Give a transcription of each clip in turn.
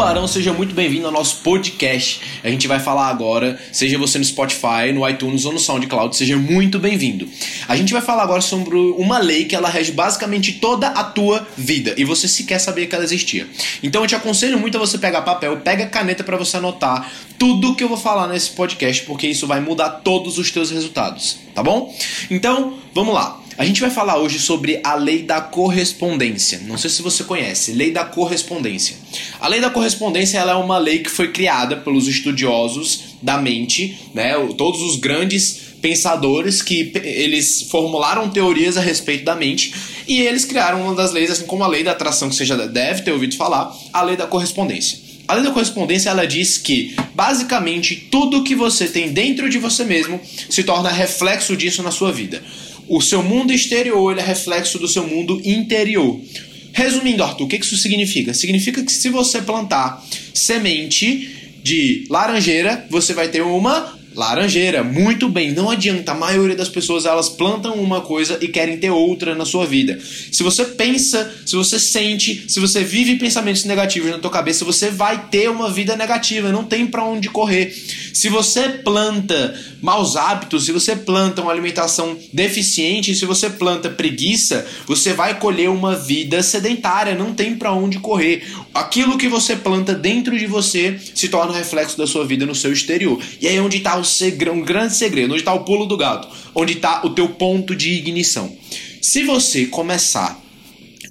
Tubarão, seja muito bem-vindo ao nosso podcast. A gente vai falar agora, seja você no Spotify, no iTunes ou no SoundCloud, seja muito bem-vindo. A gente vai falar agora sobre uma lei que ela rege basicamente toda a tua vida e você sequer sabia que ela existia. Então eu te aconselho muito a você pegar papel, pega caneta para você anotar tudo que eu vou falar nesse podcast, porque isso vai mudar todos os teus resultados, tá bom? Então, vamos lá. A gente vai falar hoje sobre a lei da correspondência. Não sei se você conhece, lei da correspondência. A lei da correspondência ela é uma lei que foi criada pelos estudiosos da mente, né? Todos os grandes pensadores que eles formularam teorias a respeito da mente e eles criaram uma das leis, assim como a lei da atração que você já deve ter ouvido falar, a lei da correspondência. A lei da correspondência ela diz que basicamente tudo que você tem dentro de você mesmo se torna reflexo disso na sua vida. O seu mundo exterior é reflexo do seu mundo interior. Resumindo, Arthur, o que isso significa? Significa que se você plantar semente de laranjeira, você vai ter uma Laranjeira, muito bem, não adianta. A maioria das pessoas elas plantam uma coisa e querem ter outra na sua vida. Se você pensa, se você sente, se você vive pensamentos negativos na tua cabeça, você vai ter uma vida negativa, não tem para onde correr. Se você planta maus hábitos, se você planta uma alimentação deficiente, se você planta preguiça, você vai colher uma vida sedentária, não tem para onde correr. Aquilo que você planta dentro de você se torna reflexo da sua vida no seu exterior. E aí é onde está o segredo, um grande segredo, onde está o pulo do gato, onde está o teu ponto de ignição. Se você começar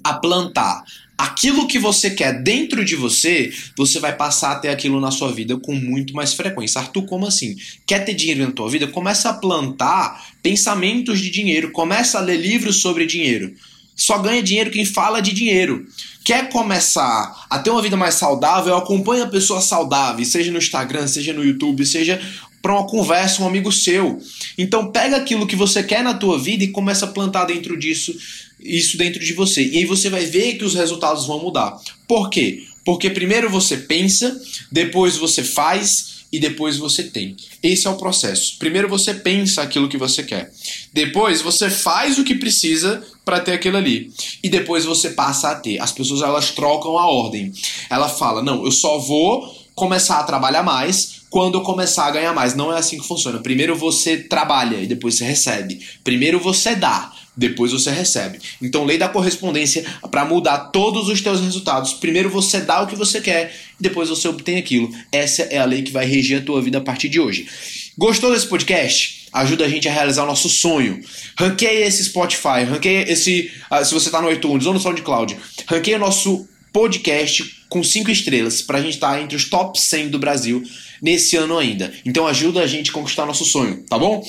a plantar aquilo que você quer dentro de você, você vai passar a ter aquilo na sua vida com muito mais frequência. Arthur, como assim? Quer ter dinheiro na tua vida? Começa a plantar pensamentos de dinheiro, começa a ler livros sobre dinheiro. Só ganha dinheiro quem fala de dinheiro. Quer começar a ter uma vida mais saudável? Acompanha pessoas saudáveis, seja no Instagram, seja no YouTube, seja para uma conversa, um amigo seu. Então pega aquilo que você quer na tua vida e começa a plantar dentro disso, isso dentro de você. E aí você vai ver que os resultados vão mudar. Por quê? Porque primeiro você pensa, depois você faz e depois você tem. Esse é o processo. Primeiro você pensa aquilo que você quer. Depois você faz o que precisa para ter aquilo ali. E depois você passa a ter. As pessoas elas trocam a ordem. Ela fala: "Não, eu só vou começar a trabalhar mais quando eu começar a ganhar mais". Não é assim que funciona. Primeiro você trabalha e depois você recebe. Primeiro você dá depois você recebe. Então, lei da correspondência para mudar todos os teus resultados. Primeiro você dá o que você quer e depois você obtém aquilo. Essa é a lei que vai reger a tua vida a partir de hoje. Gostou desse podcast? Ajuda a gente a realizar o nosso sonho. Ranqueia esse Spotify, ranqueia esse. Uh, se você está no iTunes ou no SoundCloud, ranqueia o nosso podcast com cinco estrelas para a gente estar tá entre os top 100 do Brasil nesse ano ainda. Então ajuda a gente a conquistar nosso sonho, tá bom?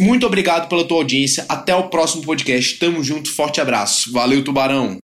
Muito obrigado pela tua audiência. Até o próximo podcast. Tamo junto. Forte abraço. Valeu, Tubarão.